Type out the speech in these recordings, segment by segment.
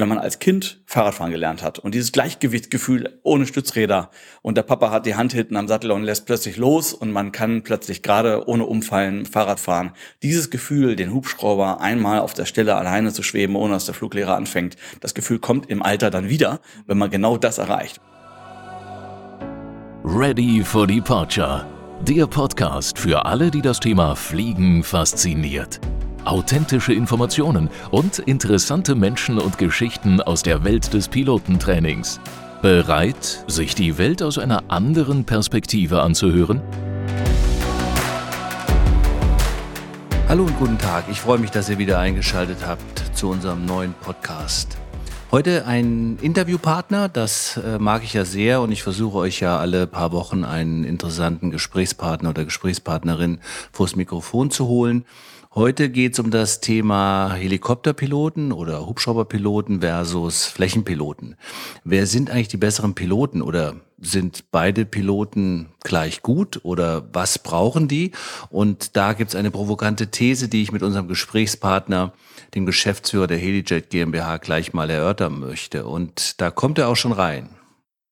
wenn man als Kind Fahrradfahren gelernt hat und dieses Gleichgewichtsgefühl ohne Stützräder und der Papa hat die Hand hinten am Sattel und lässt plötzlich los und man kann plötzlich gerade ohne Umfallen Fahrrad fahren. Dieses Gefühl, den Hubschrauber einmal auf der Stelle alleine zu schweben, ohne dass der Fluglehrer anfängt, das Gefühl kommt im Alter dann wieder, wenn man genau das erreicht. Ready for Departure. Der Podcast für alle, die das Thema Fliegen fasziniert authentische Informationen und interessante Menschen und Geschichten aus der Welt des Pilotentrainings. Bereit, sich die Welt aus einer anderen Perspektive anzuhören? Hallo und guten Tag. Ich freue mich, dass ihr wieder eingeschaltet habt zu unserem neuen Podcast. Heute ein Interviewpartner, das äh, mag ich ja sehr und ich versuche euch ja alle paar Wochen einen interessanten Gesprächspartner oder Gesprächspartnerin vors Mikrofon zu holen. Heute geht es um das Thema Helikopterpiloten oder Hubschrauberpiloten versus Flächenpiloten. Wer sind eigentlich die besseren Piloten oder sind beide Piloten gleich gut oder was brauchen die? Und da gibt es eine provokante These, die ich mit unserem Gesprächspartner, dem Geschäftsführer der Helijet GmbH, gleich mal erörtern möchte. Und da kommt er auch schon rein.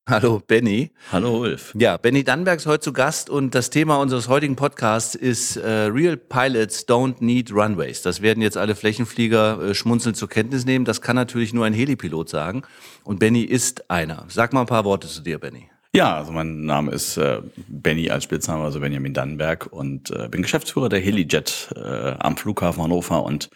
Hallo Benny. Hallo Ulf. Ja, Benny Dannenberg ist heute zu Gast und das Thema unseres heutigen Podcasts ist äh, Real Pilots Don't Need Runways. Das werden jetzt alle Flächenflieger äh, schmunzelnd zur Kenntnis nehmen. Das kann natürlich nur ein Helipilot sagen und Benny ist einer. Sag mal ein paar Worte zu dir, Benny. Ja, also mein Name ist äh, Benny als Spitzname, also Benjamin Dannenberg und äh, bin Geschäftsführer der Helijet äh, am Flughafen Hannover und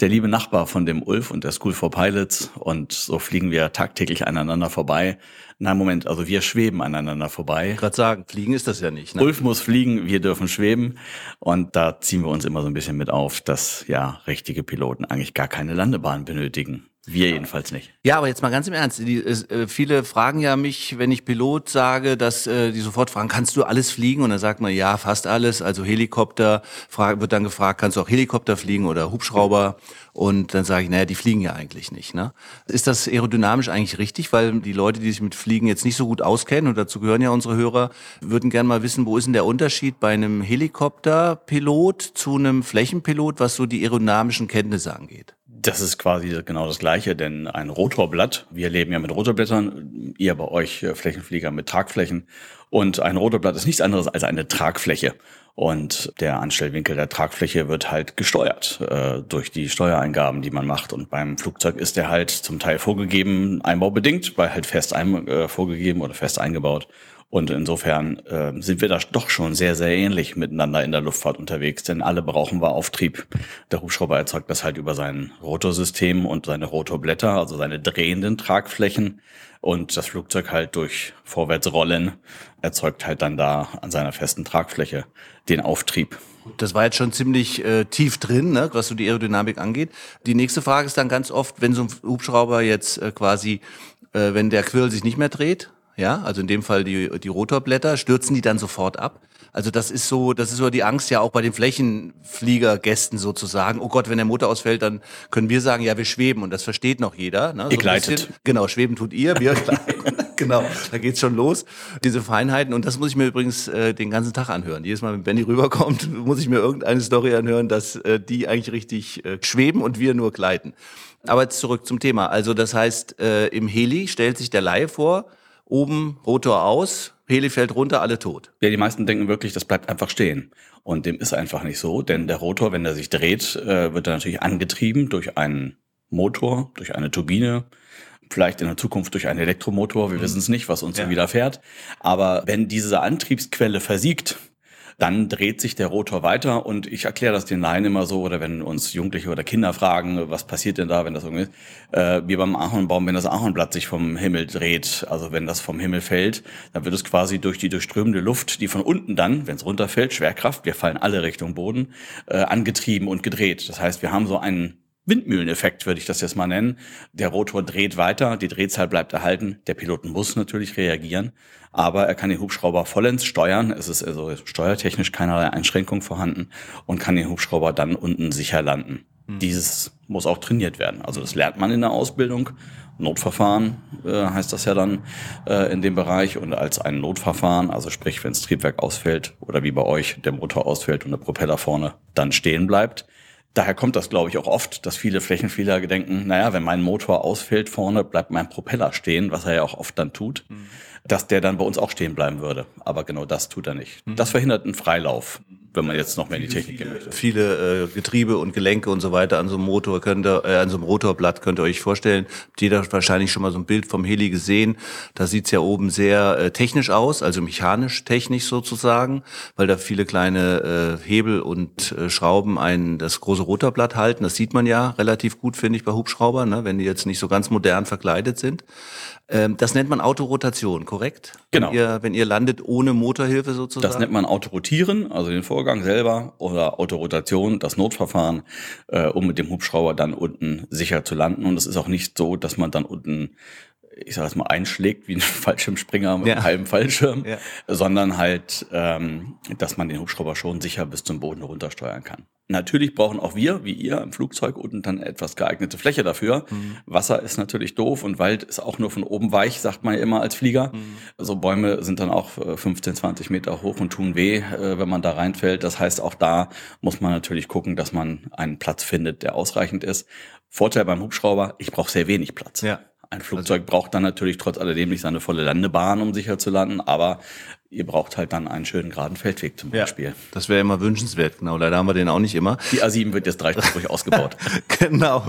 der liebe Nachbar von dem Ulf und der School for Pilots und so fliegen wir tagtäglich aneinander vorbei. Na Moment, also wir schweben aneinander vorbei. Gerade sagen, fliegen ist das ja nicht. Ne? Ulf muss fliegen, wir dürfen schweben und da ziehen wir uns immer so ein bisschen mit auf, dass ja richtige Piloten eigentlich gar keine Landebahn benötigen. Wir jedenfalls nicht. Ja, aber jetzt mal ganz im Ernst. Die, äh, viele fragen ja mich, wenn ich Pilot sage, dass äh, die sofort fragen, kannst du alles fliegen? Und dann sagt man, ja, fast alles. Also Helikopter, frag, wird dann gefragt, kannst du auch Helikopter fliegen oder Hubschrauber? Und dann sage ich, naja, die fliegen ja eigentlich nicht. Ne? Ist das aerodynamisch eigentlich richtig? Weil die Leute, die sich mit Fliegen jetzt nicht so gut auskennen, und dazu gehören ja unsere Hörer, würden gerne mal wissen, wo ist denn der Unterschied bei einem Helikopterpilot zu einem Flächenpilot, was so die aerodynamischen Kenntnisse angeht? Das ist quasi genau das Gleiche, denn ein Rotorblatt, wir leben ja mit Rotorblättern, ihr bei euch äh, Flächenflieger mit Tragflächen. Und ein Rotorblatt ist nichts anderes als eine Tragfläche. Und der Anstellwinkel der Tragfläche wird halt gesteuert äh, durch die Steuereingaben, die man macht. Und beim Flugzeug ist der halt zum Teil vorgegeben, einbaubedingt, weil halt fest ein, äh, vorgegeben oder fest eingebaut. Und insofern äh, sind wir da doch schon sehr, sehr ähnlich miteinander in der Luftfahrt unterwegs, denn alle brauchen wir Auftrieb. Der Hubschrauber erzeugt das halt über sein Rotorsystem und seine Rotorblätter, also seine drehenden Tragflächen. Und das Flugzeug halt durch Vorwärtsrollen erzeugt halt dann da an seiner festen Tragfläche den Auftrieb. Das war jetzt schon ziemlich äh, tief drin, ne, was so die Aerodynamik angeht. Die nächste Frage ist dann ganz oft, wenn so ein Hubschrauber jetzt äh, quasi, äh, wenn der Quirl sich nicht mehr dreht, ja, also in dem Fall die, die Rotorblätter, stürzen die dann sofort ab? Also das ist so, das ist so die Angst ja auch bei den Flächenfliegergästen sozusagen. Oh Gott, wenn der Motor ausfällt, dann können wir sagen, ja, wir schweben und das versteht noch jeder. Ne? Ihr so gleitet. Genau, schweben tut ihr, wir genau, da geht's schon los. Diese Feinheiten und das muss ich mir übrigens äh, den ganzen Tag anhören. Jedes Mal, wenn Benny rüberkommt, muss ich mir irgendeine Story anhören, dass äh, die eigentlich richtig äh, schweben und wir nur gleiten. Aber jetzt zurück zum Thema. Also das heißt, äh, im Heli stellt sich der Laie vor, oben Rotor aus, Heli fällt runter, alle tot. Ja, die meisten denken wirklich, das bleibt einfach stehen. Und dem ist einfach nicht so, denn der Rotor, wenn er sich dreht, äh, wird er natürlich angetrieben durch einen Motor, durch eine Turbine, vielleicht in der Zukunft durch einen Elektromotor, wir mhm. wissen es nicht, was uns ja. widerfährt. Aber wenn diese Antriebsquelle versiegt, dann dreht sich der Rotor weiter und ich erkläre das den Laien immer so, oder wenn uns Jugendliche oder Kinder fragen, was passiert denn da, wenn das irgendwie ist, äh, wie beim Ahornbaum, wenn das Ahornblatt sich vom Himmel dreht, also wenn das vom Himmel fällt, dann wird es quasi durch die durchströmende Luft, die von unten dann, wenn es runterfällt, Schwerkraft, wir fallen alle Richtung Boden, äh, angetrieben und gedreht. Das heißt, wir haben so einen Windmühleneffekt, würde ich das jetzt mal nennen. Der Rotor dreht weiter, die Drehzahl bleibt erhalten. Der Pilot muss natürlich reagieren, aber er kann den Hubschrauber vollends steuern. Es ist also steuertechnisch keinerlei Einschränkung vorhanden und kann den Hubschrauber dann unten sicher landen. Mhm. Dieses muss auch trainiert werden. Also das lernt man in der Ausbildung. Notverfahren äh, heißt das ja dann äh, in dem Bereich und als ein Notverfahren, also sprich, wenn das Triebwerk ausfällt oder wie bei euch der Motor ausfällt und der Propeller vorne dann stehen bleibt, Daher kommt das, glaube ich, auch oft, dass viele Flächenflieger denken, naja, wenn mein Motor ausfällt vorne, bleibt mein Propeller stehen, was er ja auch oft dann tut, mhm. dass der dann bei uns auch stehen bleiben würde. Aber genau das tut er nicht. Mhm. Das verhindert einen Freilauf wenn man jetzt noch mehr in die Technik gehen möchte. Viele äh, Getriebe und Gelenke und so weiter an so einem Motor könnt ihr, äh, an so einem Rotorblatt könnt ihr euch vorstellen. Habt jeder wahrscheinlich schon mal so ein Bild vom Heli gesehen. Da sieht's ja oben sehr äh, technisch aus, also mechanisch technisch sozusagen, weil da viele kleine äh, Hebel und äh, Schrauben ein das große Rotorblatt halten. Das sieht man ja relativ gut, finde ich, bei Hubschraubern, ne, wenn die jetzt nicht so ganz modern verkleidet sind. Ähm, das nennt man Autorotation, korrekt? Genau. Wenn ihr, wenn ihr landet ohne Motorhilfe sozusagen? Das nennt man Autorotieren, also den Vorgang selber oder Autorotation, das Notverfahren, äh, um mit dem Hubschrauber dann unten sicher zu landen. Und es ist auch nicht so, dass man dann unten ich sag mal, einschlägt wie ein Fallschirmspringer mit ja. einem halben Fallschirm, ja. sondern halt, ähm, dass man den Hubschrauber schon sicher bis zum Boden runtersteuern kann. Natürlich brauchen auch wir, wie ihr im Flugzeug, unten dann etwas geeignete Fläche dafür. Mhm. Wasser ist natürlich doof und Wald ist auch nur von oben weich, sagt man ja immer als Flieger. Mhm. Also Bäume sind dann auch 15, äh, 20 Meter hoch und tun weh, äh, wenn man da reinfällt. Das heißt, auch da muss man natürlich gucken, dass man einen Platz findet, der ausreichend ist. Vorteil beim Hubschrauber, ich brauche sehr wenig Platz. Ja. Ein Flugzeug also, braucht dann natürlich trotz alledem nicht seine volle Landebahn, um sicher zu landen, aber ihr braucht halt dann einen schönen geraden Feldweg zum Beispiel. Ja, das wäre immer wünschenswert, genau. Leider haben wir den auch nicht immer. Die A7 wird jetzt dreispurig ausgebaut. genau.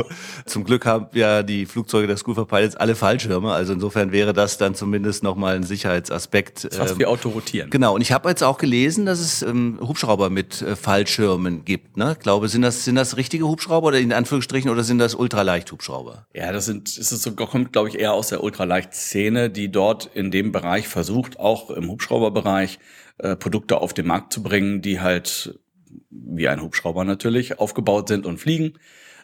Zum Glück haben ja die Flugzeuge der School for Pilots alle Fallschirme. Also insofern wäre das dann zumindest nochmal ein Sicherheitsaspekt. Das ist fast ähm, Autorotieren. Genau. Und ich habe jetzt auch gelesen, dass es ähm, Hubschrauber mit äh, Fallschirmen gibt. Ne? Ich glaube, sind das, sind das richtige Hubschrauber oder in Anführungsstrichen oder sind das Ultraleicht-Hubschrauber? Ja, das sind, ist es so, kommt, glaube ich, eher aus der Ultraleicht-Szene, die dort in dem Bereich versucht, auch im Hubschrauber Hubschrauberbereich äh, Produkte auf den Markt zu bringen, die halt wie ein Hubschrauber natürlich aufgebaut sind und fliegen.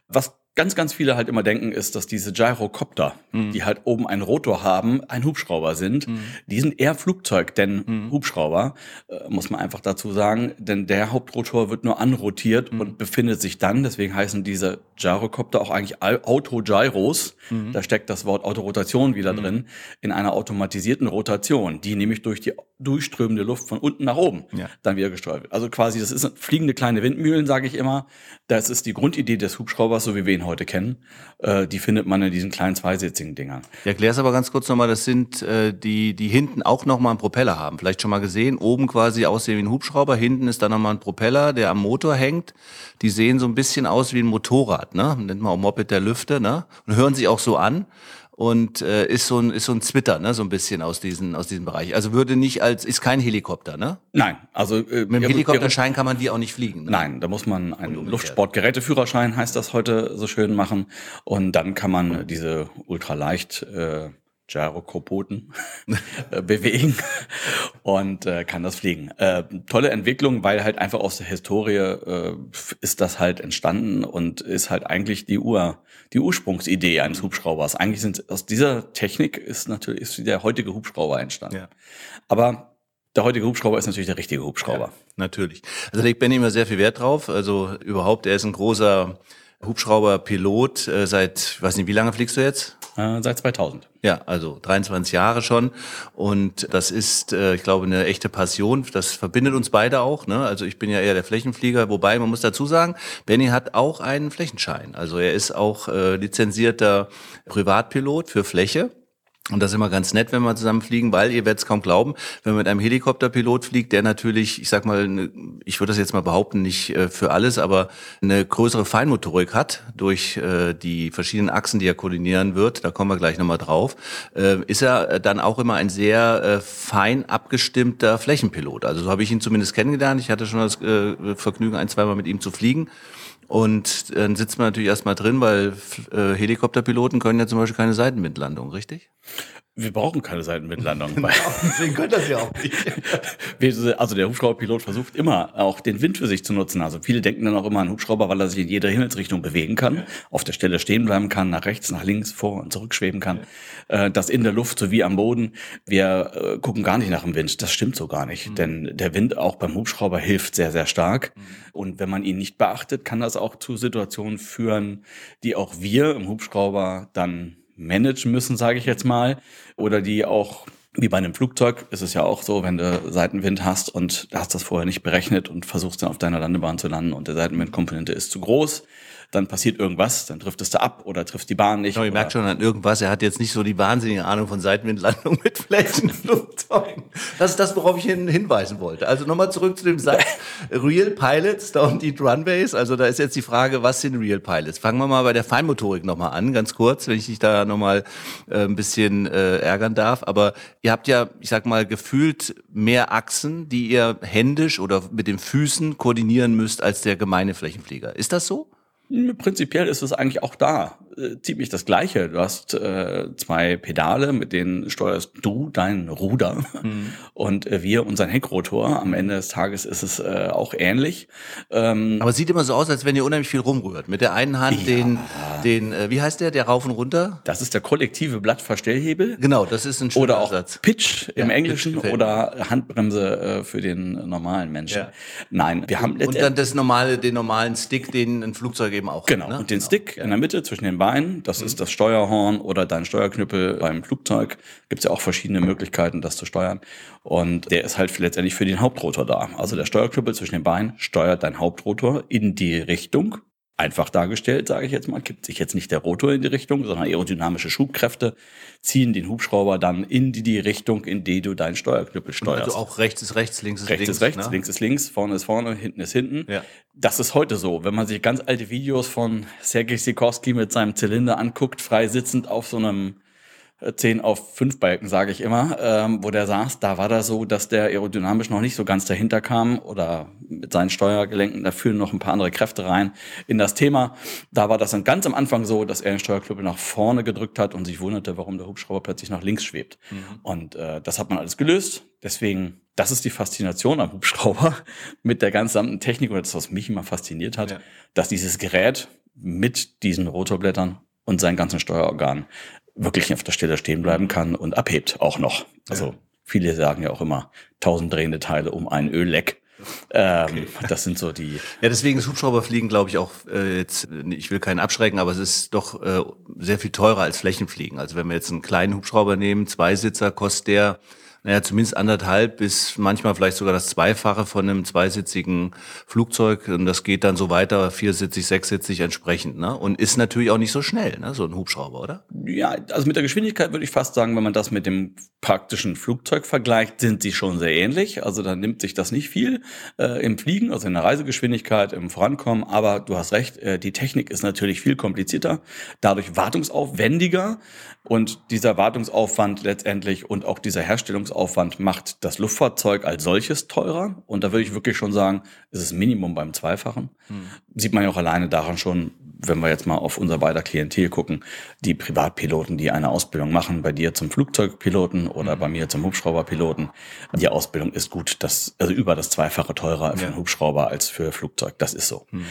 Was ganz, ganz viele halt immer denken, ist, dass diese Gyrocopter, mhm. die halt oben einen Rotor haben, ein Hubschrauber sind. Mhm. Die sind eher Flugzeug, denn mhm. Hubschrauber, äh, muss man einfach dazu sagen, denn der Hauptrotor wird nur anrotiert mhm. und befindet sich dann, deswegen heißen diese Gyrocopter auch eigentlich Autogyros, mhm. da steckt das Wort Autorotation wieder mhm. drin, in einer automatisierten Rotation, die nämlich durch die durchströmende Luft von unten nach oben ja. dann wieder gesteuert wird. Also quasi, das ist fliegende kleine Windmühlen, sage ich immer. Das ist die Grundidee des Hubschraubers, so wie wir ihn heute kennen. Äh, die findet man in diesen kleinen zweisitzigen Dingern. Ja, erklär's aber ganz kurz nochmal, das sind äh, die, die hinten auch nochmal einen Propeller haben. Vielleicht schon mal gesehen, oben quasi aussehen wie ein Hubschrauber, hinten ist dann nochmal ein Propeller, der am Motor hängt. Die sehen so ein bisschen aus wie ein Motorrad, ne? Nennt man auch Moped der Lüfte, ne? Und hören sich auch so an und äh, ist so ein ist so ein Zwitter, ne, so ein bisschen aus diesen aus diesem Bereich. Also würde nicht als ist kein Helikopter, ne? Nein, also äh, mit dem Helikopterschein kann man die auch nicht fliegen. Ne? Nein, da muss man einen Luftsportgeräteführerschein heißt das heute so schön machen und dann kann man diese ultraleicht äh, Gyrokopoten äh, bewegen und äh, kann das fliegen. Äh, tolle Entwicklung, weil halt einfach aus der Historie äh, ist das halt entstanden und ist halt eigentlich die Ur die Ursprungsidee eines Hubschraubers. Eigentlich sind aus dieser Technik ist natürlich ist der heutige Hubschrauber entstanden. Ja. Aber der heutige Hubschrauber ist natürlich der richtige Hubschrauber. Ja, natürlich. Also legt Benny immer sehr viel Wert drauf. Also überhaupt, er ist ein großer Hubschrauberpilot. Äh, seit, ich weiß nicht, wie lange fliegst du jetzt? Äh, seit 2000. Ja, also 23 Jahre schon. Und das ist, äh, ich glaube, eine echte Passion. Das verbindet uns beide auch. Ne? Also ich bin ja eher der Flächenflieger, wobei man muss dazu sagen, Benny hat auch einen Flächenschein. Also er ist auch äh, lizenzierter Privatpilot für Fläche. Und das ist immer ganz nett, wenn wir zusammen fliegen, weil ihr werdet es kaum glauben, wenn man mit einem Helikopterpilot fliegt, der natürlich, ich sag mal, ne, ich würde das jetzt mal behaupten, nicht äh, für alles, aber eine größere Feinmotorik hat durch äh, die verschiedenen Achsen, die er koordinieren wird, da kommen wir gleich nochmal drauf, äh, ist er dann auch immer ein sehr fein abgestimmter Flächenpilot. Also so habe ich ihn zumindest kennengelernt. Ich hatte schon das Vergnügen, ein, zweimal mit ihm zu fliegen. Und dann sitzt man natürlich erstmal drin, weil äh, Helikopterpiloten können ja zum Beispiel keine Seitenwindlandung, richtig? Wir brauchen keine Seitenwindlandung. Genau, deswegen können das ja auch nicht. also der Hubschrauberpilot versucht immer auch den Wind für sich zu nutzen. Also viele denken dann auch immer an Hubschrauber, weil er sich in jeder Himmelsrichtung bewegen kann, auf der Stelle stehen bleiben kann, nach rechts, nach links, vor und zurück schweben kann. Äh, das in der Luft sowie am Boden. Wir äh, gucken gar nicht nach dem Wind. Das stimmt so gar nicht. Mhm. Denn der Wind auch beim Hubschrauber hilft sehr, sehr stark. Mhm. Und wenn man ihn nicht beachtet, kann das auch zu Situationen führen, die auch wir im Hubschrauber dann managen müssen, sage ich jetzt mal, oder die auch wie bei einem Flugzeug ist es ja auch so, wenn du Seitenwind hast und hast das vorher nicht berechnet und versuchst dann auf deiner Landebahn zu landen und der Seitenwindkomponente ist zu groß, dann passiert irgendwas, dann driftest du ab oder triffst die Bahn nicht. Genau, ihr merkt schon an irgendwas, er hat jetzt nicht so die wahnsinnige Ahnung von Seitenwindlandung mit Flächenflugzeugen. Das ist das, worauf ich hin, hinweisen wollte. Also nochmal zurück zu dem Satz, Real Pilots don't eat runways. Also da ist jetzt die Frage, was sind Real Pilots? Fangen wir mal bei der Feinmotorik nochmal an, ganz kurz, wenn ich dich da nochmal äh, ein bisschen äh, ärgern darf. Aber ihr habt ja, ich sag mal, gefühlt mehr Achsen, die ihr händisch oder mit den Füßen koordinieren müsst als der gemeine Flächenflieger. Ist das so? Prinzipiell ist es eigentlich auch da äh, ziemlich das Gleiche. Du hast äh, zwei Pedale, mit denen steuerst du dein Ruder mhm. und äh, wir unseren Heckrotor. Am Ende des Tages ist es äh, auch ähnlich. Ähm, Aber es sieht immer so aus, als wenn ihr unheimlich viel rumrührt. Mit der einen Hand ja. den, den äh, wie heißt der, der rauf und runter? Das ist der kollektive Blattverstellhebel. Genau, das ist ein schöner Oder auch. Pitch im ja, Englischen Pitch oder Handbremse äh, für den normalen Menschen. Ja. Nein, wir haben Und dann das normale, den normalen Stick, den ein Flugzeug eben auch Genau, hat, ne? und den genau. Stick in der Mitte zwischen den Beinen Bein, das mhm. ist das Steuerhorn oder dein Steuerknüppel beim Flugzeug. Gibt es ja auch verschiedene Möglichkeiten, das zu steuern. Und der ist halt letztendlich für den Hauptrotor da. Also der Steuerknüppel zwischen den Beinen steuert dein Hauptrotor in die Richtung, einfach dargestellt, sage ich jetzt mal, gibt sich jetzt nicht der Rotor in die Richtung, sondern aerodynamische Schubkräfte ziehen den Hubschrauber dann in die, die Richtung, in die du deinen Steuerknüppel steuerst. Also auch rechts ist rechts, links ist rechts links. Rechts ist rechts, ne? links ist links, vorne ist vorne, hinten ist hinten. Ja. Das ist heute so. Wenn man sich ganz alte Videos von Sergei Sikorski mit seinem Zylinder anguckt, frei sitzend auf so einem 10 auf 5 Balken, sage ich immer, ähm, wo der saß, da war das so, dass der aerodynamisch noch nicht so ganz dahinter kam oder mit seinen Steuergelenken, da fühlen noch ein paar andere Kräfte rein in das Thema. Da war das dann ganz am Anfang so, dass er den Steuerklüppel nach vorne gedrückt hat und sich wunderte, warum der Hubschrauber plötzlich nach links schwebt. Mhm. Und äh, das hat man alles gelöst. Deswegen, das ist die Faszination am Hubschrauber mit der gesamten Technik und das, was mich immer fasziniert hat, ja. dass dieses Gerät mit diesen Rotorblättern und seinen ganzen Steuerorganen wirklich auf der Stelle stehen bleiben kann und abhebt auch noch. Also ja. viele sagen ja auch immer tausend drehende Teile um ein Ölleck. Ähm, okay. Das sind so die. Ja, deswegen ist Hubschrauberfliegen, glaube ich, auch äh, jetzt, ich will keinen abschrecken, aber es ist doch äh, sehr viel teurer als Flächenfliegen. Also wenn wir jetzt einen kleinen Hubschrauber nehmen, Zweisitzer, kostet der naja, zumindest anderthalb bis manchmal vielleicht sogar das Zweifache von einem zweisitzigen Flugzeug. Und das geht dann so weiter, viersitzig, sechssitzig entsprechend. Ne? Und ist natürlich auch nicht so schnell, ne? so ein Hubschrauber, oder? Ja, also mit der Geschwindigkeit würde ich fast sagen, wenn man das mit dem praktischen Flugzeug vergleicht, sind sie schon sehr ähnlich. Also da nimmt sich das nicht viel äh, im Fliegen, also in der Reisegeschwindigkeit, im Vorankommen. Aber du hast recht, äh, die Technik ist natürlich viel komplizierter, dadurch wartungsaufwendiger. Und dieser Wartungsaufwand letztendlich und auch dieser Herstellungsaufwand macht das Luftfahrzeug als solches teurer. Und da würde ich wirklich schon sagen, ist es Minimum beim Zweifachen. Hm. Sieht man ja auch alleine daran schon, wenn wir jetzt mal auf unser beider Klientel gucken, die Privatpiloten, die eine Ausbildung machen, bei dir zum Flugzeugpiloten oder hm. bei mir zum Hubschrauberpiloten. Die Ausbildung ist gut, das, also über das Zweifache teurer für ja. einen Hubschrauber als für Flugzeug. Das ist so. Hm.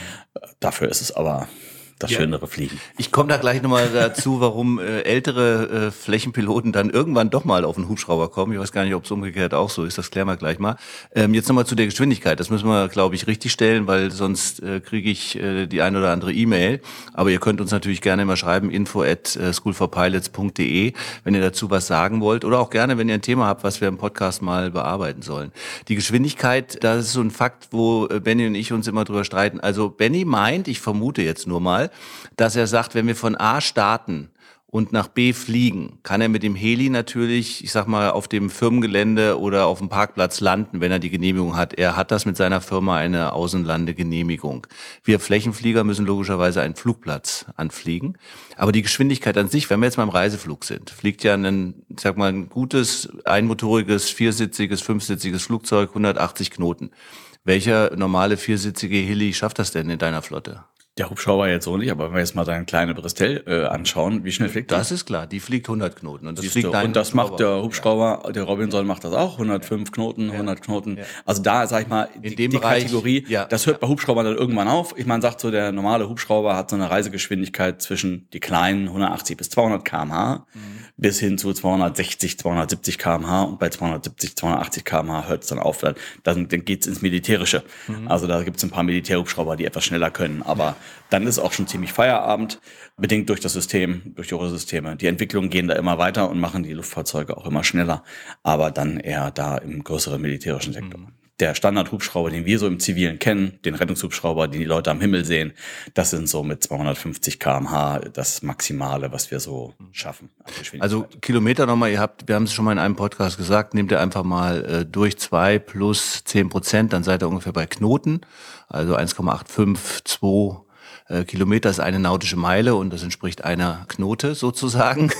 Dafür ist es aber das ja. schönere Fliegen. Ich komme da gleich nochmal dazu, warum äh, ältere äh, Flächenpiloten dann irgendwann doch mal auf einen Hubschrauber kommen. Ich weiß gar nicht, ob es umgekehrt auch so ist, das klären wir gleich mal. Ähm, jetzt nochmal zu der Geschwindigkeit. Das müssen wir, glaube ich, richtig stellen, weil sonst äh, kriege ich äh, die ein oder andere E-Mail. Aber ihr könnt uns natürlich gerne immer schreiben, info at äh, schoolforpilots.de, wenn ihr dazu was sagen wollt. Oder auch gerne, wenn ihr ein Thema habt, was wir im Podcast mal bearbeiten sollen. Die Geschwindigkeit, das ist so ein Fakt, wo äh, Benny und ich uns immer drüber streiten. Also Benny meint, ich vermute jetzt nur mal, dass er sagt, wenn wir von A starten und nach B fliegen, kann er mit dem Heli natürlich, ich sag mal, auf dem Firmengelände oder auf dem Parkplatz landen, wenn er die Genehmigung hat. Er hat das mit seiner Firma eine Außenlandegenehmigung. Wir Flächenflieger müssen logischerweise einen Flugplatz anfliegen. Aber die Geschwindigkeit an sich, wenn wir jetzt mal im Reiseflug sind, fliegt ja ein, ich sag mal, ein gutes, einmotoriges, viersitziges, fünfsitziges Flugzeug, 180 Knoten. Welcher normale viersitzige Heli schafft das denn in deiner Flotte? Der Hubschrauber jetzt so nicht, aber wenn wir jetzt mal deine kleine Bristell äh, anschauen, wie schnell fliegt das? Das ist klar, die fliegt 100 Knoten. Und das, fliegt und das macht der Hubschrauber, ja. der Robinson macht das auch, 105 Knoten, 100 ja. Knoten. Ja. Also da, sag ich mal, die, die Bereich, Kategorie, das hört bei Hubschraubern dann irgendwann auf. Ich meine, sagt so, der normale Hubschrauber hat so eine Reisegeschwindigkeit zwischen die kleinen 180 bis 200 kmh. Mhm bis hin zu 260, 270 kmh und bei 270, 280 kmh hört es dann auf. Dann, dann geht's ins Militärische. Mhm. Also da gibt's ein paar Militärhubschrauber, die etwas schneller können. Aber dann ist auch schon ziemlich Feierabend, bedingt durch das System, durch die Rohrsysteme. Die Entwicklungen gehen da immer weiter und machen die Luftfahrzeuge auch immer schneller, aber dann eher da im größeren militärischen Sektor. Mhm der Standardhubschrauber, den wir so im Zivilen kennen, den Rettungshubschrauber, den die Leute am Himmel sehen, das sind so mit 250 kmh das Maximale, was wir so schaffen. Also Kilometer nochmal, ihr habt, wir haben es schon mal in einem Podcast gesagt, nehmt ihr einfach mal äh, durch zwei plus zehn Prozent, dann seid ihr ungefähr bei Knoten, also 1,852 äh, Kilometer ist eine nautische Meile und das entspricht einer Knote sozusagen.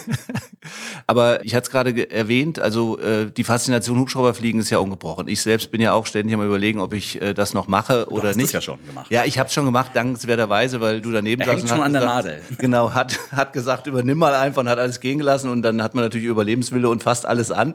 Aber ich hatte es gerade erwähnt, also äh, die Faszination Hubschrauberfliegen ist ja ungebrochen. Ich selbst bin ja auch ständig am überlegen, ob ich äh, das noch mache oder du hast nicht. Das ja schon gemacht. Ja, ich habe es schon gemacht, dankenswerterweise, weil du daneben er hängt schon an der Nadel. Genau, hat, hat gesagt, übernimm mal einfach und hat alles gehen gelassen und dann hat man natürlich Überlebenswille und fast alles an.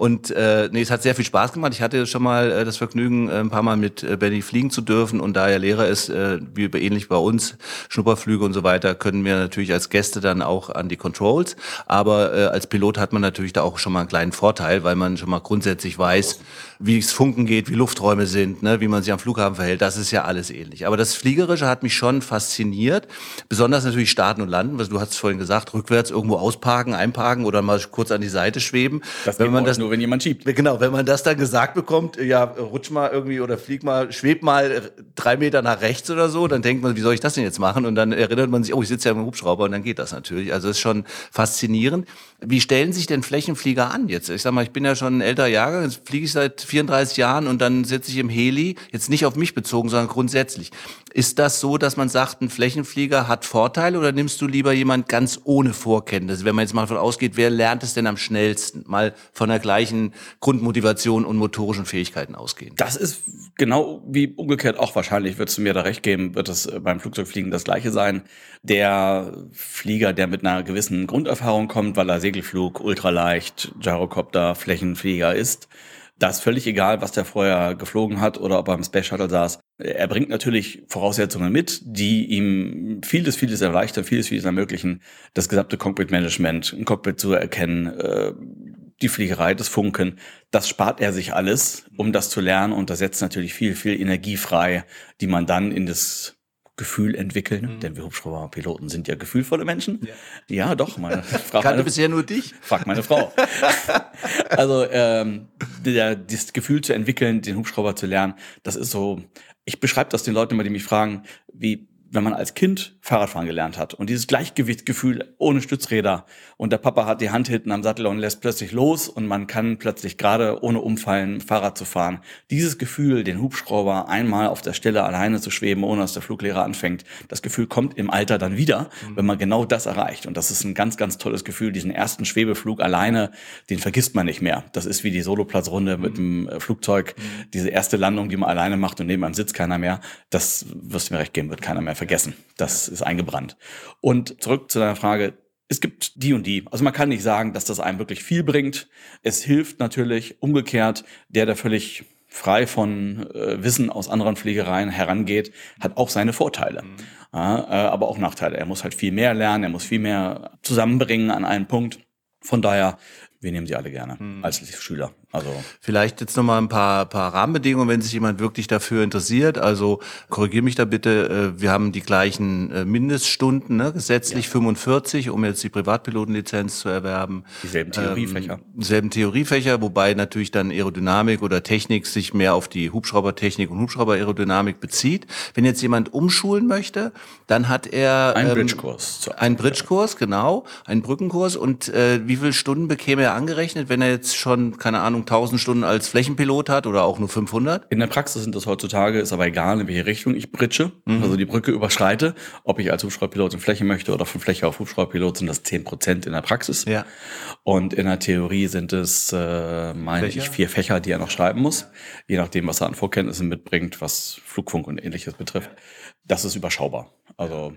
Und äh, nee, es hat sehr viel Spaß gemacht. Ich hatte schon mal äh, das Vergnügen, äh, ein paar Mal mit äh, Benny fliegen zu dürfen. Und da er Lehrer ist, äh, wie ähnlich bei uns, Schnupperflüge und so weiter, können wir natürlich als Gäste dann auch an die Controls. Aber äh, als Pilot hat man natürlich da auch schon mal einen kleinen Vorteil, weil man schon mal grundsätzlich weiß, wie es funken geht, wie Lufträume sind, ne, wie man sich am Flughafen verhält. Das ist ja alles ähnlich. Aber das Fliegerische hat mich schon fasziniert. Besonders natürlich starten und landen, was du hast vorhin gesagt, rückwärts irgendwo ausparken, einparken oder mal kurz an die Seite schweben. Das wenn man das nur, wenn jemand schiebt. Genau, wenn man das dann gesagt bekommt, ja, rutsch mal irgendwie oder flieg mal, schweb mal drei Meter nach rechts oder so, dann denkt man, wie soll ich das denn jetzt machen? Und dann erinnert man sich, oh, ich sitze ja im Hubschrauber und dann geht das natürlich. Also es ist schon faszinierend. Wie stellen sich denn Flächenflieger an jetzt? Ich sag mal, ich bin ja schon ein älterer Jahrgang, jetzt fliege ich seit 34 Jahren und dann sitze ich im Heli, jetzt nicht auf mich bezogen, sondern grundsätzlich. Ist das so, dass man sagt, ein Flächenflieger hat Vorteile oder nimmst du lieber jemand ganz ohne Vorkenntnisse? Wenn man jetzt mal davon ausgeht, wer lernt es denn am schnellsten? Mal von der gleichen Grundmotivation und motorischen Fähigkeiten ausgehen. Das ist genau wie umgekehrt auch wahrscheinlich, würdest du mir da recht geben, wird es beim Flugzeugfliegen das gleiche sein. Der Flieger, der mit einer gewissen Grunderfahrung kommt, weil er Segelflug, Ultraleicht, Gyrocopter, Flächenflieger ist, da ist völlig egal, was der vorher geflogen hat oder ob er im Space Shuttle saß. Er bringt natürlich Voraussetzungen mit, die ihm vieles, vieles erleichtern, vieles, vieles ermöglichen, das gesamte Cockpit-Management, ein Cockpit zu erkennen, äh, die Fliegerei, das Funken, das spart er sich alles, um das zu lernen und das setzt natürlich viel, viel Energie frei, die man dann in das Gefühl entwickeln, mhm. denn wir Hubschrauberpiloten sind ja gefühlvolle Menschen. Ja, ja doch. Meine Frau kannte bisher nur dich. Fragt meine Frau. also ähm, der, das Gefühl zu entwickeln, den Hubschrauber zu lernen, das ist so. Ich beschreibe das den Leuten immer, die mich fragen, wie wenn man als Kind Fahrradfahren gelernt hat und dieses Gleichgewichtsgefühl ohne Stützräder und der Papa hat die Hand hinten am Sattel und lässt plötzlich los und man kann plötzlich gerade ohne umfallen Fahrrad zu fahren. Dieses Gefühl, den Hubschrauber einmal auf der Stelle alleine zu schweben, ohne dass der Fluglehrer anfängt, das Gefühl kommt im Alter dann wieder, mhm. wenn man genau das erreicht. Und das ist ein ganz, ganz tolles Gefühl. Diesen ersten Schwebeflug alleine, den vergisst man nicht mehr. Das ist wie die Soloplatzrunde mit dem äh, Flugzeug, mhm. diese erste Landung, die man alleine macht und neben einem sitzt keiner mehr. Das wirst du mir recht geben, wird keiner mehr vergessen. Das ist eingebrannt. Und zurück zu deiner Frage, es gibt die und die. Also man kann nicht sagen, dass das einem wirklich viel bringt. Es hilft natürlich umgekehrt, der, der völlig frei von äh, Wissen aus anderen Pflegereien herangeht, hat auch seine Vorteile. Mhm. Ja, äh, aber auch Nachteile. Er muss halt viel mehr lernen, er muss viel mehr zusammenbringen an einem Punkt. Von daher, wir nehmen sie alle gerne mhm. als Schüler. Also vielleicht jetzt noch mal ein paar, paar Rahmenbedingungen, wenn sich jemand wirklich dafür interessiert. Also korrigiere mich da bitte. Äh, wir haben die gleichen äh, Mindeststunden, ne? gesetzlich ja. 45, um jetzt die Privatpilotenlizenz zu erwerben. Dieselben Theoriefächer. Ähm, selben Theoriefächer, wobei natürlich dann Aerodynamik oder Technik sich mehr auf die Hubschraubertechnik und Hubschrauberaerodynamik bezieht. Wenn jetzt jemand umschulen möchte, dann hat er einen ähm, Bridgekurs. Einen Bridgekurs, genau, einen Brückenkurs. Und äh, wie viele Stunden bekäme er angerechnet, wenn er jetzt schon keine Ahnung Ahnung, 1000 Stunden als Flächenpilot hat oder auch nur 500? In der Praxis sind das heutzutage, ist aber egal, in welche Richtung ich britsche, mhm. also die Brücke überschreite. Ob ich als Hubschrauberpilot in Fläche möchte oder von Fläche auf Hubschrauberpilot, sind das 10 Prozent in der Praxis. Ja. Und in der Theorie sind es, äh, meine Fächer? ich, vier Fächer, die er noch schreiben muss, je nachdem, was er an Vorkenntnissen mitbringt, was Flugfunk und ähnliches betrifft. Das ist überschaubar. Also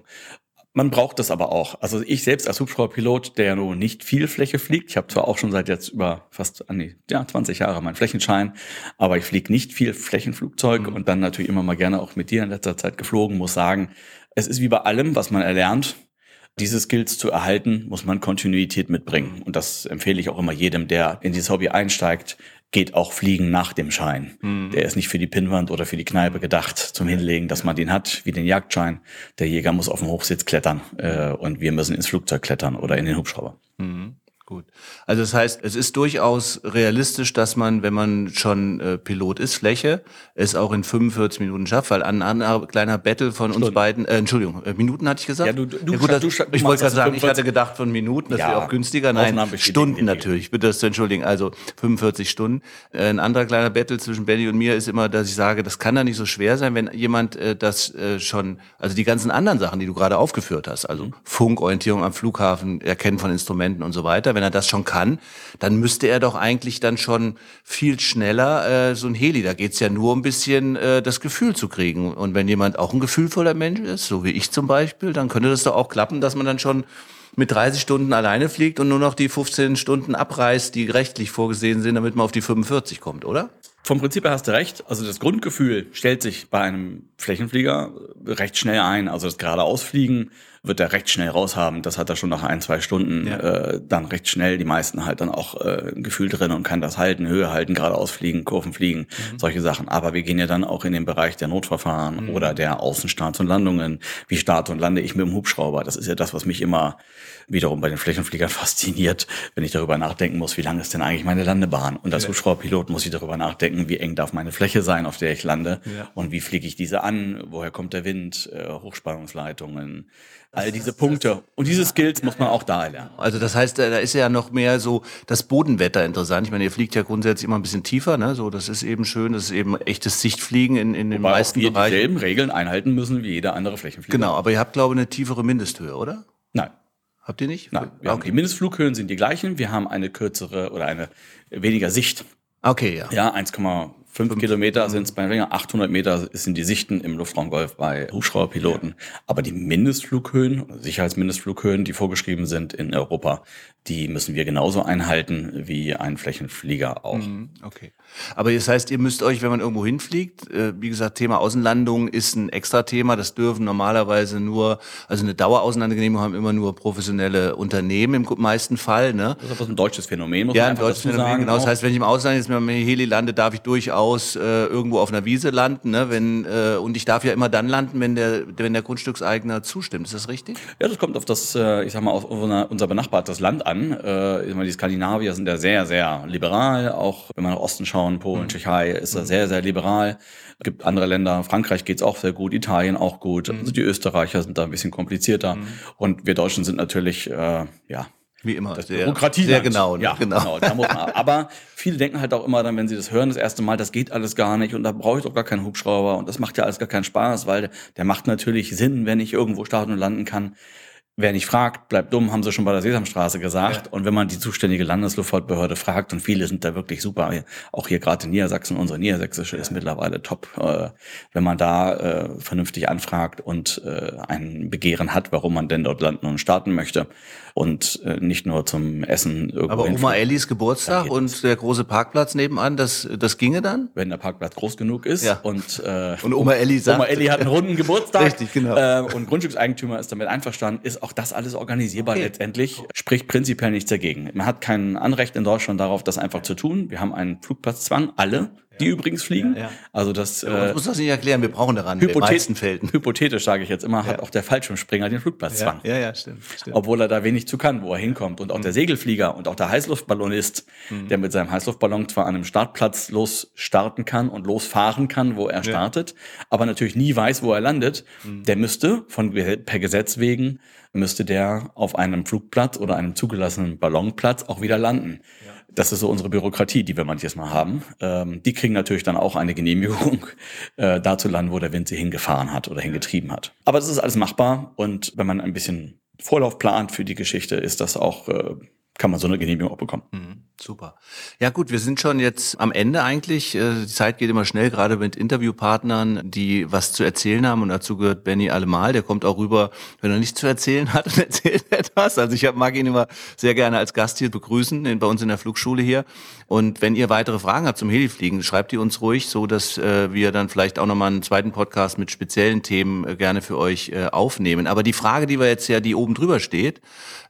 man braucht das aber auch. Also ich selbst als Hubschrauberpilot, der ja nur nicht viel Fläche fliegt, ich habe zwar auch schon seit jetzt über fast an die, ja, 20 Jahre meinen Flächenschein, aber ich fliege nicht viel Flächenflugzeug mhm. und dann natürlich immer mal gerne auch mit dir in letzter Zeit geflogen, muss sagen, es ist wie bei allem, was man erlernt, Diese Skills zu erhalten, muss man Kontinuität mitbringen. Und das empfehle ich auch immer jedem, der in dieses Hobby einsteigt, geht auch Fliegen nach dem Schein. Mhm. Der ist nicht für die Pinnwand oder für die Kneipe gedacht zum Hinlegen, dass man den hat, wie den Jagdschein. Der Jäger muss auf den Hochsitz klettern äh, und wir müssen ins Flugzeug klettern oder in den Hubschrauber. Mhm. Gut. Also das heißt, es ist durchaus realistisch, dass man, wenn man schon äh, Pilot ist, Fläche, es auch in 45 Minuten schafft, weil ein anderer kleiner Battle von Stunden. uns beiden, äh, Entschuldigung, äh, Minuten hatte ich gesagt? Ja, du, du, ja, gut, du, du ich wollte gerade sagen, ich hatte gedacht von Minuten, das ja, wäre auch günstiger. Nein, Stunden natürlich, bitte das zu entschuldigen. Also 45 Stunden. Äh, ein anderer kleiner Battle zwischen Benny und mir ist immer, dass ich sage, das kann da nicht so schwer sein, wenn jemand äh, das äh, schon, also die ganzen anderen Sachen, die du gerade aufgeführt hast, also mhm. Funkorientierung am Flughafen, Erkennen von Instrumenten und so weiter, wenn er das schon kann, dann müsste er doch eigentlich dann schon viel schneller äh, so ein Heli. Da geht's ja nur ein bisschen äh, das Gefühl zu kriegen. Und wenn jemand auch ein gefühlvoller Mensch ist, so wie ich zum Beispiel, dann könnte das doch auch klappen, dass man dann schon mit 30 Stunden alleine fliegt und nur noch die 15 Stunden abreißt, die rechtlich vorgesehen sind, damit man auf die 45 kommt, oder? Vom Prinzip her hast du recht. Also das Grundgefühl stellt sich bei einem Flächenflieger recht schnell ein. Also das geradeausfliegen wird er recht schnell raushaben. Das hat er schon nach ein, zwei Stunden ja. äh, dann recht schnell. Die meisten halt dann auch äh, ein Gefühl drin und kann das halten, Höhe halten, geradeaus fliegen, Kurven fliegen, mhm. solche Sachen. Aber wir gehen ja dann auch in den Bereich der Notverfahren mhm. oder der Außenstarts und Landungen. Wie starte und lande ich mit dem Hubschrauber? Das ist ja das, was mich immer wiederum bei den Flächenfliegern fasziniert, wenn ich darüber nachdenken muss, wie lang ist denn eigentlich meine Landebahn? Und als ja. Hubschrauberpilot muss ich darüber nachdenken, wie eng darf meine Fläche sein, auf der ich lande ja. und wie fliege ich diese an, woher kommt der Wind, äh, Hochspannungsleitungen, all diese Punkte. Und diese Skills muss man auch da lernen. Also das heißt, da ist ja noch mehr so das Bodenwetter interessant. Ich meine, ihr fliegt ja grundsätzlich immer ein bisschen tiefer, ne? So, das ist eben schön, das ist eben echtes Sichtfliegen in, in den Wobei meisten auch wir Bereichen. dieselben Regeln einhalten müssen wie jeder andere Flächenflieger. Genau, aber ihr habt, glaube ich, eine tiefere Mindesthöhe, oder? Nein. Habt ihr nicht? Nein, wir okay. haben die Mindestflughöhen sind die gleichen. Wir haben eine kürzere oder eine weniger Sicht. Okay, ja. Ja, 1,5 Fünf Kilometer sind es bei länger, 800 Meter sind die Sichten im Luftraumgolf bei Hubschrauberpiloten. Ja. Aber die Mindestflughöhen, Sicherheitsmindestflughöhen, die vorgeschrieben sind in Europa, die müssen wir genauso einhalten wie ein Flächenflieger auch. Mhm, okay. Aber das heißt, ihr müsst euch, wenn man irgendwo hinfliegt, äh, wie gesagt, Thema Außenlandung ist ein extra Thema. Das dürfen normalerweise nur, also eine Daueraußenlandegenehmigung haben immer nur professionelle Unternehmen im meisten Fall. Ne? Das ist aber ein deutsches Phänomen, muss ja, man ein deutsches Phänomen, sagen. Genau. Das heißt, wenn ich im Ausland jetzt mit einem Heli lande, darf ich durchaus äh, irgendwo auf einer Wiese landen. Ne? Wenn, äh, und ich darf ja immer dann landen, wenn der, wenn der Grundstückseigner zustimmt. Ist das richtig? Ja, das kommt auf das, äh, ich sag mal, auf unser benachbartes Land an. Äh, die Skandinavier sind ja sehr, sehr liberal. Auch wenn man nach Osten schaut, Litauen, Polen, mhm. Tschechei ist da mhm. sehr, sehr liberal. Es gibt andere Länder, Frankreich geht's auch sehr gut, Italien auch gut. Mhm. Also die Österreicher sind da ein bisschen komplizierter. Mhm. Und wir Deutschen sind natürlich, äh, ja, wie immer. Das Bürokratie. Sehr genau, ne? ja, genau. genau aber viele denken halt auch immer dann, wenn sie das hören, das erste Mal, das geht alles gar nicht und da brauche ich doch gar keinen Hubschrauber und das macht ja alles gar keinen Spaß, weil der macht natürlich Sinn, wenn ich irgendwo starten und landen kann. Wer nicht fragt, bleibt dumm, haben sie schon bei der Sesamstraße gesagt. Ja. Und wenn man die zuständige Landesluftfahrtbehörde fragt, und viele sind da wirklich super, auch hier gerade in Niedersachsen, unsere Niedersächsische ja. ist mittlerweile top, äh, wenn man da äh, vernünftig anfragt und äh, ein Begehren hat, warum man denn dort landen und starten möchte und äh, nicht nur zum Essen irgendwo Aber Oma Ellis Geburtstag und der große Parkplatz nebenan, das, das ginge dann? Wenn der Parkplatz groß genug ist ja. und, äh, und Oma Elli sagt, Oma Elli hat einen runden Geburtstag Richtig, genau. äh, und Grundstückseigentümer ist damit einverstanden, ist auch das alles organisierbar okay. letztendlich, spricht prinzipiell nichts dagegen. Man hat kein Anrecht in Deutschland darauf, das einfach zu tun. Wir haben einen Flugplatzzwang, alle die übrigens fliegen. Ja. Also das. Äh, muss das nicht erklären. Wir brauchen daran Hypothet Felden. Hypothetisch sage ich jetzt immer, hat auch der Fallschirmspringer den Flugplatzzwang. Ja, ja, stimmt, stimmt. Obwohl er da wenig zu kann, wo er hinkommt. Und auch mhm. der Segelflieger und auch der Heißluftballonist, mhm. der mit seinem Heißluftballon zwar an einem Startplatz losstarten kann und losfahren kann, wo er startet, aber natürlich nie weiß, wo er landet, mhm. der müsste von per Gesetz wegen müsste der auf einem Flugplatz oder einem zugelassenen Ballonplatz auch wieder landen. Ja. Das ist so unsere Bürokratie, die wir manches Mal haben. Ähm, die kriegen natürlich dann auch eine Genehmigung, äh, da zu landen, wo der Wind sie hingefahren hat oder hingetrieben hat. Aber das ist alles machbar und wenn man ein bisschen Vorlauf plant für die Geschichte, ist das auch, äh, kann man so eine Genehmigung auch bekommen. Mhm. Super. Ja gut, wir sind schon jetzt am Ende eigentlich. Äh, die Zeit geht immer schnell, gerade mit Interviewpartnern, die was zu erzählen haben. Und dazu gehört Benny allemal. Der kommt auch rüber, wenn er nichts zu erzählen hat und erzählt etwas. Also ich mag ihn immer sehr gerne als Gast hier begrüßen, bei uns in der Flugschule hier. Und wenn ihr weitere Fragen habt zum Helifliegen, schreibt die uns ruhig, so dass äh, wir dann vielleicht auch nochmal einen zweiten Podcast mit speziellen Themen äh, gerne für euch aufnehmen. Aber die Frage, die wir jetzt ja, die oben drüber steht,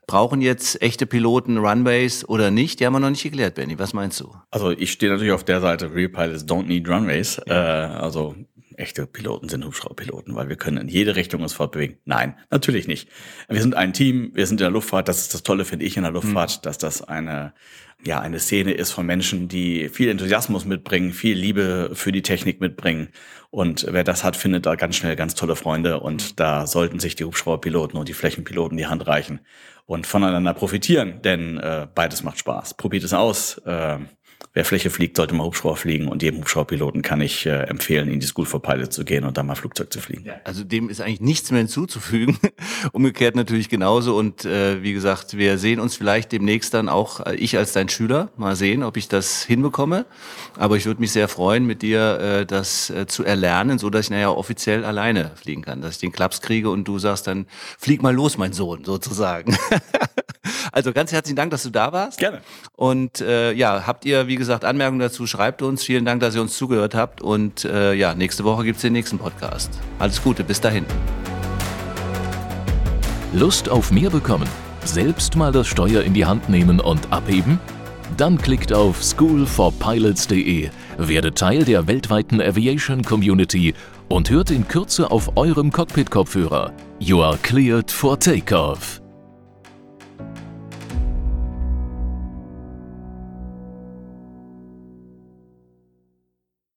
Brauchen jetzt echte Piloten Runways oder nicht? Die haben wir noch nicht geklärt, Benny. Was meinst du? Also ich stehe natürlich auf der Seite, Real Pilots don't need Runways. Ja. Äh, also echte Piloten sind Hubschrauberpiloten, weil wir können in jede Richtung uns fortbewegen. Nein, natürlich nicht. Wir sind ein Team, wir sind in der Luftfahrt. Das ist das Tolle, finde ich, in der Luftfahrt, mhm. dass das eine ja eine Szene ist von Menschen, die viel Enthusiasmus mitbringen, viel Liebe für die Technik mitbringen. Und wer das hat, findet da ganz schnell ganz tolle Freunde. Und da sollten sich die Hubschrauberpiloten und die Flächenpiloten die Hand reichen und voneinander profitieren, denn äh, beides macht Spaß. Probiert es aus. Äh, wer Fläche fliegt, sollte mal Hubschrauber fliegen und jedem Hubschrauberpiloten kann ich äh, empfehlen, in die School for Pilot zu gehen und dann mal Flugzeug zu fliegen. Ja, also dem ist eigentlich nichts mehr hinzuzufügen. Umgekehrt natürlich genauso und äh, wie gesagt, wir sehen uns vielleicht demnächst dann auch, äh, ich als dein Schüler, mal sehen, ob ich das hinbekomme. Aber ich würde mich sehr freuen, mit dir äh, das äh, zu erlernen, so dass ich naja offiziell alleine fliegen kann, dass ich den Klaps kriege und du sagst dann, flieg mal los, mein Sohn, sozusagen. also ganz herzlichen Dank, dass du da warst. Gerne. Und äh, ja, habt ihr, wie gesagt, Anmerkungen dazu, schreibt uns. Vielen Dank, dass ihr uns zugehört habt. Und äh, ja, nächste Woche gibt's den nächsten Podcast. Alles Gute, bis dahin. Lust auf mehr bekommen? Selbst mal das Steuer in die Hand nehmen und abheben? Dann klickt auf schoolforpilots.de, werdet Teil der weltweiten Aviation Community und hört in Kürze auf eurem Cockpit-Kopfhörer. You are cleared for takeoff.